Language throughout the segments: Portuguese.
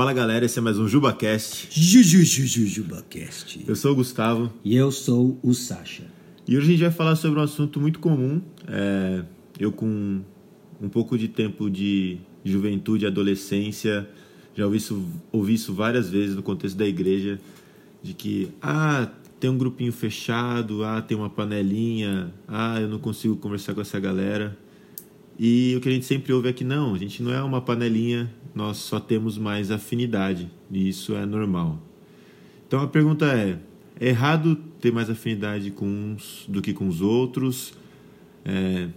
Fala galera, esse é mais um JubaCast. JujujujujubaCast. Eu sou o Gustavo E eu sou o Sasha. e hoje a gente vai falar sobre um assunto muito comum. É, eu, com um pouco de tempo de juventude e adolescência, já ouvi isso, ouvi isso várias vezes no contexto da igreja: de que, ah, tem um grupinho fechado, ah, tem uma panelinha, ah, eu não consigo conversar com essa galera. E o que a gente sempre ouve é que não, a gente não é uma panelinha, nós só temos mais afinidade, e isso é normal. Então a pergunta é: é errado ter mais afinidade com uns do que com os outros? É,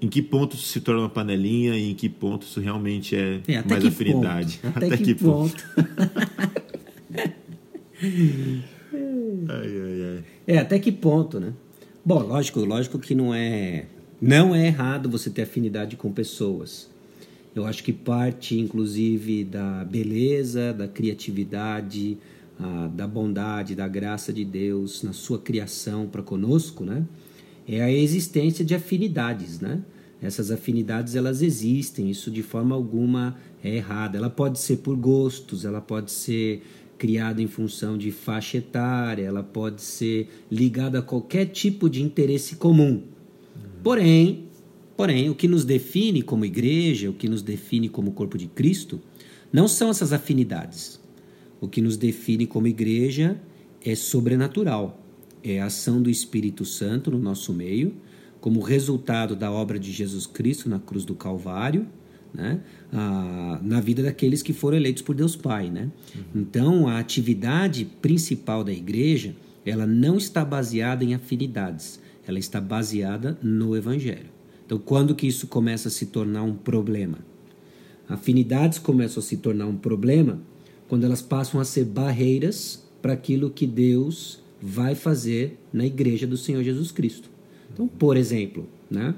em que ponto isso se torna uma panelinha e em que ponto isso realmente é, até mais que afinidade? ponto? Até, que, ponto? Ai, ai, ai. É, até que ponto, né? Bom, lógico, lógico que não é não é errado você ter afinidade com pessoas. Eu acho que parte, inclusive, da beleza, da criatividade, ah, da bondade, da graça de Deus na sua criação para conosco, né? É a existência de afinidades, né? Essas afinidades elas existem, isso de forma alguma é errado. Ela pode ser por gostos, ela pode ser criada em função de faixa etária, ela pode ser ligada a qualquer tipo de interesse comum. Porém, porém, o que nos define como igreja, o que nos define como corpo de Cristo, não são essas afinidades. O que nos define como igreja é sobrenatural. É a ação do Espírito Santo no nosso meio, como resultado da obra de Jesus Cristo na cruz do Calvário, né? Ah, na vida daqueles que foram eleitos por Deus Pai. Né? Então, a atividade principal da igreja ela não está baseada em afinidades, ela está baseada no Evangelho. Então, quando que isso começa a se tornar um problema? Afinidades começam a se tornar um problema quando elas passam a ser barreiras para aquilo que Deus vai fazer na igreja do Senhor Jesus Cristo. Então, por exemplo, né?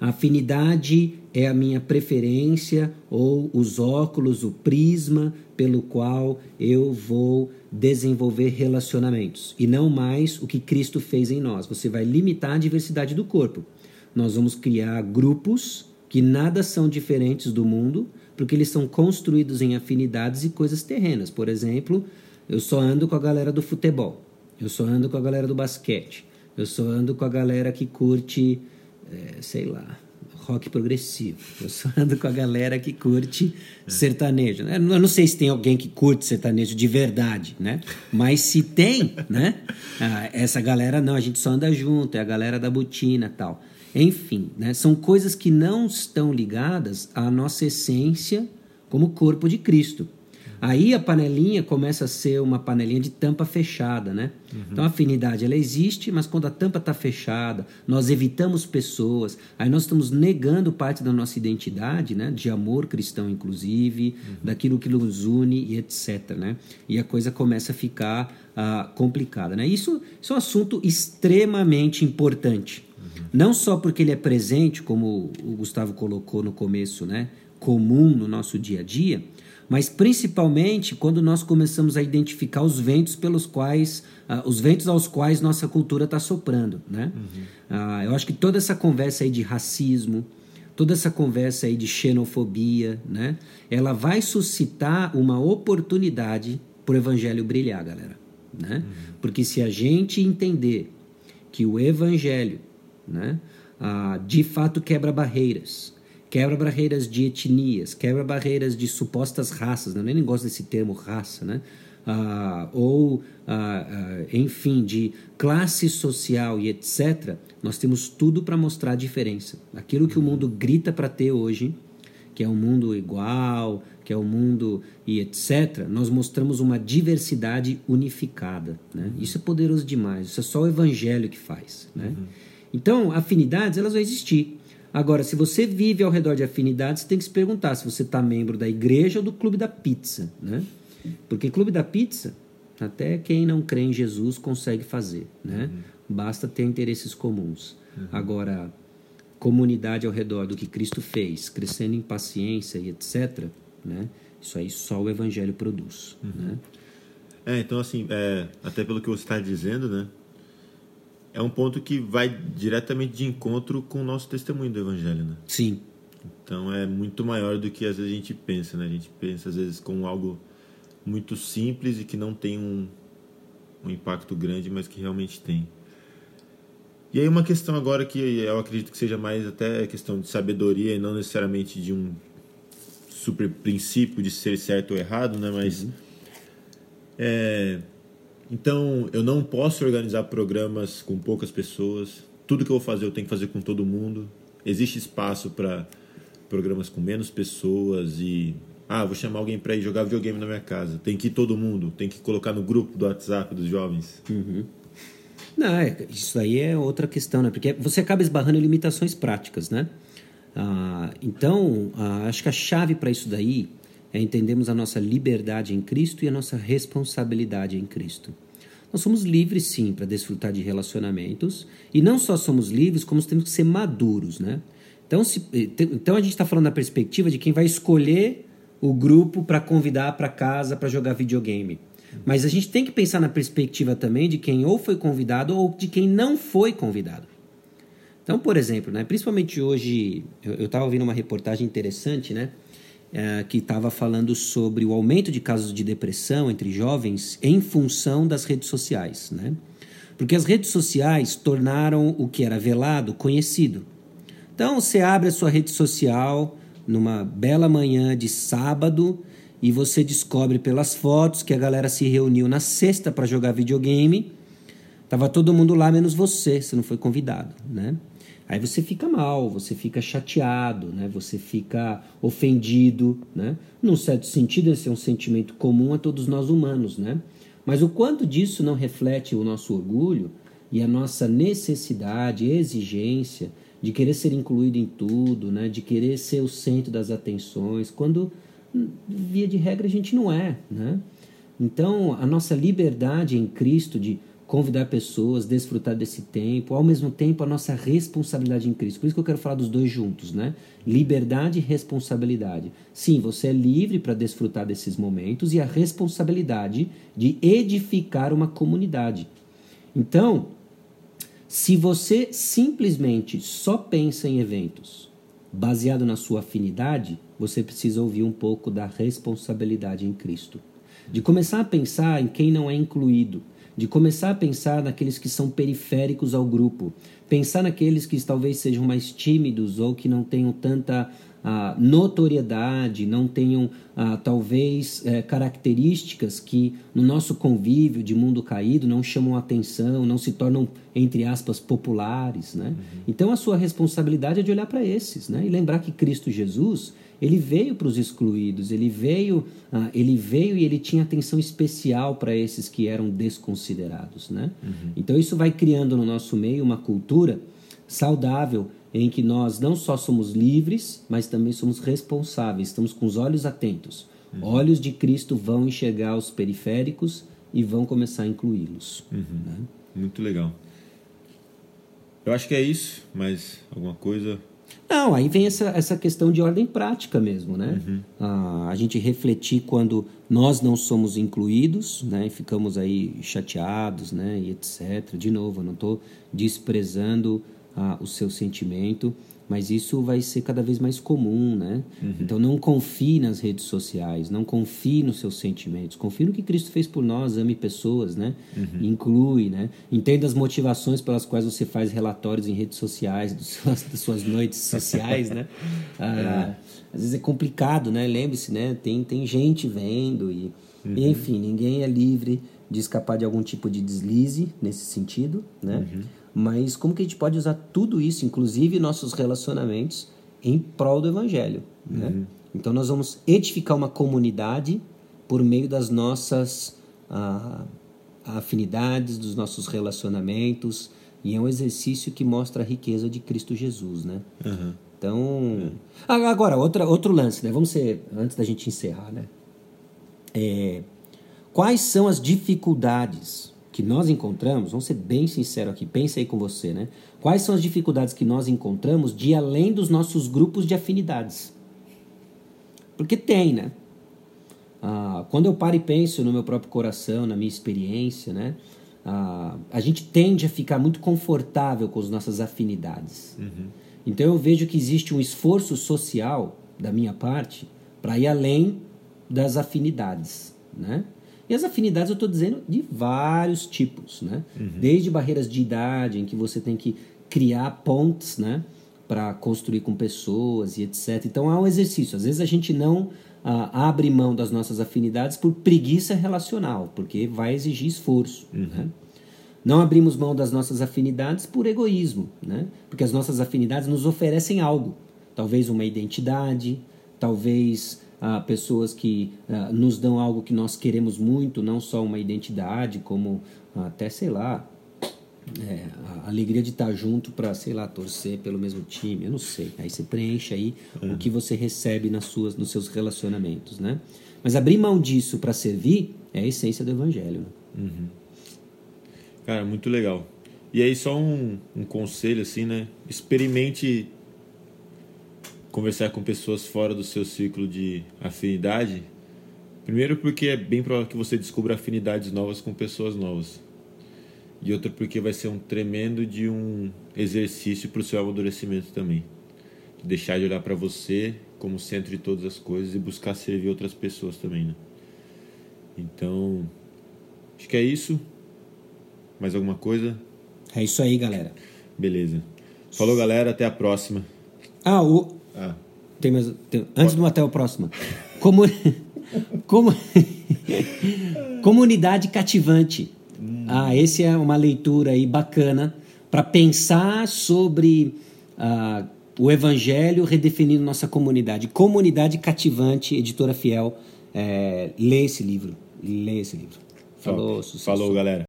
A afinidade é a minha preferência ou os óculos, o prisma pelo qual eu vou desenvolver relacionamentos e não mais o que Cristo fez em nós. Você vai limitar a diversidade do corpo. Nós vamos criar grupos que nada são diferentes do mundo, porque eles são construídos em afinidades e coisas terrenas. Por exemplo, eu só ando com a galera do futebol, eu só ando com a galera do basquete, eu só ando com a galera que curte, é, sei lá, rock progressivo. Eu só ando com a galera que curte sertanejo. Eu não sei se tem alguém que curte sertanejo de verdade, né? Mas se tem, né? Ah, essa galera não, a gente só anda junto, é a galera da botina tal. Enfim, né? são coisas que não estão ligadas à nossa essência como corpo de Cristo. Aí a panelinha começa a ser uma panelinha de tampa fechada, né? Então a afinidade ela existe, mas quando a tampa está fechada, nós evitamos pessoas, aí nós estamos negando parte da nossa identidade, né? De amor cristão, inclusive, daquilo que nos une e etc, né? E a coisa começa a ficar ah, complicada, né? Isso, isso é um assunto extremamente importante. Não só porque ele é presente, como o Gustavo colocou no começo, né? Comum no nosso dia a dia, mas principalmente quando nós começamos a identificar os ventos pelos quais ah, os ventos aos quais nossa cultura está soprando, né? Ah, eu acho que toda essa conversa aí de racismo, toda essa conversa aí de xenofobia, né? Ela vai suscitar uma oportunidade para o evangelho brilhar, galera, né? Porque se a gente entender que o evangelho, né? ah, de fato quebra barreiras, quebra barreiras de etnias, quebra barreiras de supostas raças, né? eu nem gosto desse termo raça, né? Ah, ou, ah, ah, enfim, de classe social e etc., nós temos tudo para mostrar a diferença. Aquilo que o mundo grita para ter hoje, que é um mundo igual, que é um mundo e etc., nós mostramos uma diversidade unificada. Né? Isso é poderoso demais, isso é só o evangelho que faz. Né? Então, afinidades, elas vão existir. Agora, se você vive ao redor de afinidades, você tem que se perguntar se você está membro da igreja ou do clube da pizza, né? Porque clube da pizza, até quem não crê em Jesus consegue fazer, né? Basta ter interesses comuns. Agora, comunidade ao redor do que Cristo fez, crescendo em paciência e etc., né? Isso aí só o evangelho produz, né? É, então assim, é, até pelo que você está dizendo, né? É um ponto que vai diretamente de encontro com o nosso testemunho do Evangelho, né? Sim, Então é muito maior do que às vezes a gente pensa, né? A gente pensa às vezes como algo muito simples e que não tem um, um impacto grande, mas que realmente tem. E aí uma questão agora que eu acredito que seja mais até questão de sabedoria e não necessariamente de um super princípio de ser certo ou errado, né? Mas uhum. é, então eu não posso organizar programas com poucas pessoas. Tudo que eu vou fazer eu tenho que fazer com todo mundo. Existe espaço para programas com menos pessoas e ah, vou chamar alguém para ir jogar videogame na minha casa. Tem que ir todo mundo, tem que colocar no grupo do WhatsApp dos jovens. Uhum. Não, é, isso aí é outra questão, né? Porque você acaba esbarrando em limitações práticas, né? Ah, então, ah, acho que a chave para isso daí é entendermos a nossa liberdade em Cristo e a nossa responsabilidade em Cristo. Nós somos livres, sim, para desfrutar de relacionamentos. E não só somos livres, como temos que ser maduros, né? Então, se, então a gente está falando da perspectiva de quem vai escolher o grupo para convidar para casa para jogar videogame. Mas a gente tem que pensar na perspectiva também de quem ou foi convidado ou de quem não foi convidado. Então, por exemplo, né, principalmente hoje, eu estava ouvindo uma reportagem interessante, né, é, que estava falando sobre o aumento de casos de depressão entre jovens em função das redes sociais, né? Porque as redes sociais tornaram o que era velado conhecido. Então, você abre a sua rede social numa bela manhã de sábado e você descobre pelas fotos que a galera se reuniu na sexta para jogar videogame. Tava todo mundo lá menos você, você não foi convidado, né? Aí você fica mal, você fica chateado, né? Você fica ofendido, né? Num certo sentido, esse é um sentimento comum a todos nós humanos, né? Mas o quanto disso não reflete o nosso orgulho e a nossa necessidade, exigência de querer ser incluído em tudo, né? De querer ser o centro das atenções, quando via de regra a gente não é, né? Então, a nossa liberdade em Cristo de convidar pessoas, desfrutar desse tempo, ao mesmo tempo a nossa responsabilidade em Cristo. Por isso que eu quero falar dos dois juntos, né? Liberdade e responsabilidade. Sim, você é livre para desfrutar desses momentos e a responsabilidade de edificar uma comunidade. Então, se você simplesmente só pensa em eventos baseado na sua afinidade, você precisa ouvir um pouco da responsabilidade em Cristo. De começar a pensar em quem não é incluído, de começar a pensar naqueles que são periféricos ao grupo, pensar naqueles que talvez sejam mais tímidos ou que não tenham tanta a notoriedade, não tenham talvez é, características que no nosso convívio de mundo caído não chamam atenção, não se tornam, entre aspas, populares. Né? Uhum. Então a sua responsabilidade é de olhar para esses né? e lembrar que Cristo Jesus ele veio para os excluídos, ele veio, ah, ele veio e ele tinha atenção especial para esses que eram desconsiderados. Né? Uhum. Então isso vai criando no nosso meio uma cultura saudável em que nós não só somos livres, mas também somos responsáveis, estamos com os olhos atentos. Uhum. Olhos de Cristo vão enxergar os periféricos e vão começar a incluí-los. Uhum. Né? Muito legal. Eu acho que é isso, mas alguma coisa. Não, aí vem essa, essa questão de ordem prática mesmo, né? Uhum. Ah, a gente refletir quando nós não somos incluídos, né? E ficamos aí chateados, né? E etc. De novo, eu não estou desprezando o seu sentimento, mas isso vai ser cada vez mais comum, né? Uhum. Então não confie nas redes sociais, não confie nos seus sentimentos, confie no que Cristo fez por nós, ame pessoas, né? Uhum. Inclui, né? Entenda as motivações pelas quais você faz relatórios em redes sociais, suas, das suas noites sociais, né? Ah, é. Às vezes é complicado, né? Lembre-se, né? Tem, tem gente vendo e, uhum. e, enfim, ninguém é livre de escapar de algum tipo de deslize nesse sentido, né? Uhum. Mas como que a gente pode usar tudo isso, inclusive nossos relacionamentos, em prol do evangelho? Né? Uhum. Então nós vamos edificar uma comunidade por meio das nossas ah, afinidades, dos nossos relacionamentos, e é um exercício que mostra a riqueza de Cristo Jesus, né? Uhum. Então, é. agora outra, outro lance, né? Vamos ser antes da gente encerrar, né? É, quais são as dificuldades que nós encontramos, vamos ser bem sinceros aqui, pense aí com você, né? Quais são as dificuldades que nós encontramos de além dos nossos grupos de afinidades? Porque tem, né? Ah, quando eu paro e penso no meu próprio coração, na minha experiência, né? Ah, a gente tende a ficar muito confortável com as nossas afinidades. Uhum. Então eu vejo que existe um esforço social da minha parte para ir além das afinidades, né? E as afinidades eu estou dizendo de vários tipos, né? Uhum. Desde barreiras de idade, em que você tem que criar pontes, né? Para construir com pessoas e etc. Então há um exercício. Às vezes a gente não ah, abre mão das nossas afinidades por preguiça relacional, porque vai exigir esforço, uhum. né? Não abrimos mão das nossas afinidades por egoísmo, né? Porque as nossas afinidades nos oferecem algo. Talvez uma identidade, talvez ah, pessoas que ah, nos dão algo que nós queremos muito, não só uma identidade, como até, sei lá, é, a alegria de estar junto para, sei lá, torcer pelo mesmo time, eu não sei. Aí você preenche aí uhum. o que você recebe nas suas, nos seus relacionamentos, né? Mas abrir mão disso para servir é a essência do evangelho. Né? Uhum. Cara, muito legal. E aí só um, um conselho assim, né? Experimente conversar com pessoas fora do seu ciclo de afinidade. Primeiro porque é bem provável que você descubra afinidades novas com pessoas novas. E outra porque vai ser um tremendo de um exercício para o seu amadurecimento também. Deixar de olhar para você como centro de todas as coisas e buscar servir outras pessoas também, né? Então, acho que é isso. Mais alguma coisa? É isso aí, galera. Beleza. Falou, galera. Até a próxima. Ah, o, ah. Tem mais, tem, antes do até o próximo. Como, como, comunidade cativante. Hum. Ah, esse é uma leitura aí bacana para pensar sobre ah, o Evangelho redefinindo nossa comunidade. Comunidade cativante, editora fiel. É, lê esse livro. Lê esse livro. Falou, sucesso. Falou, galera.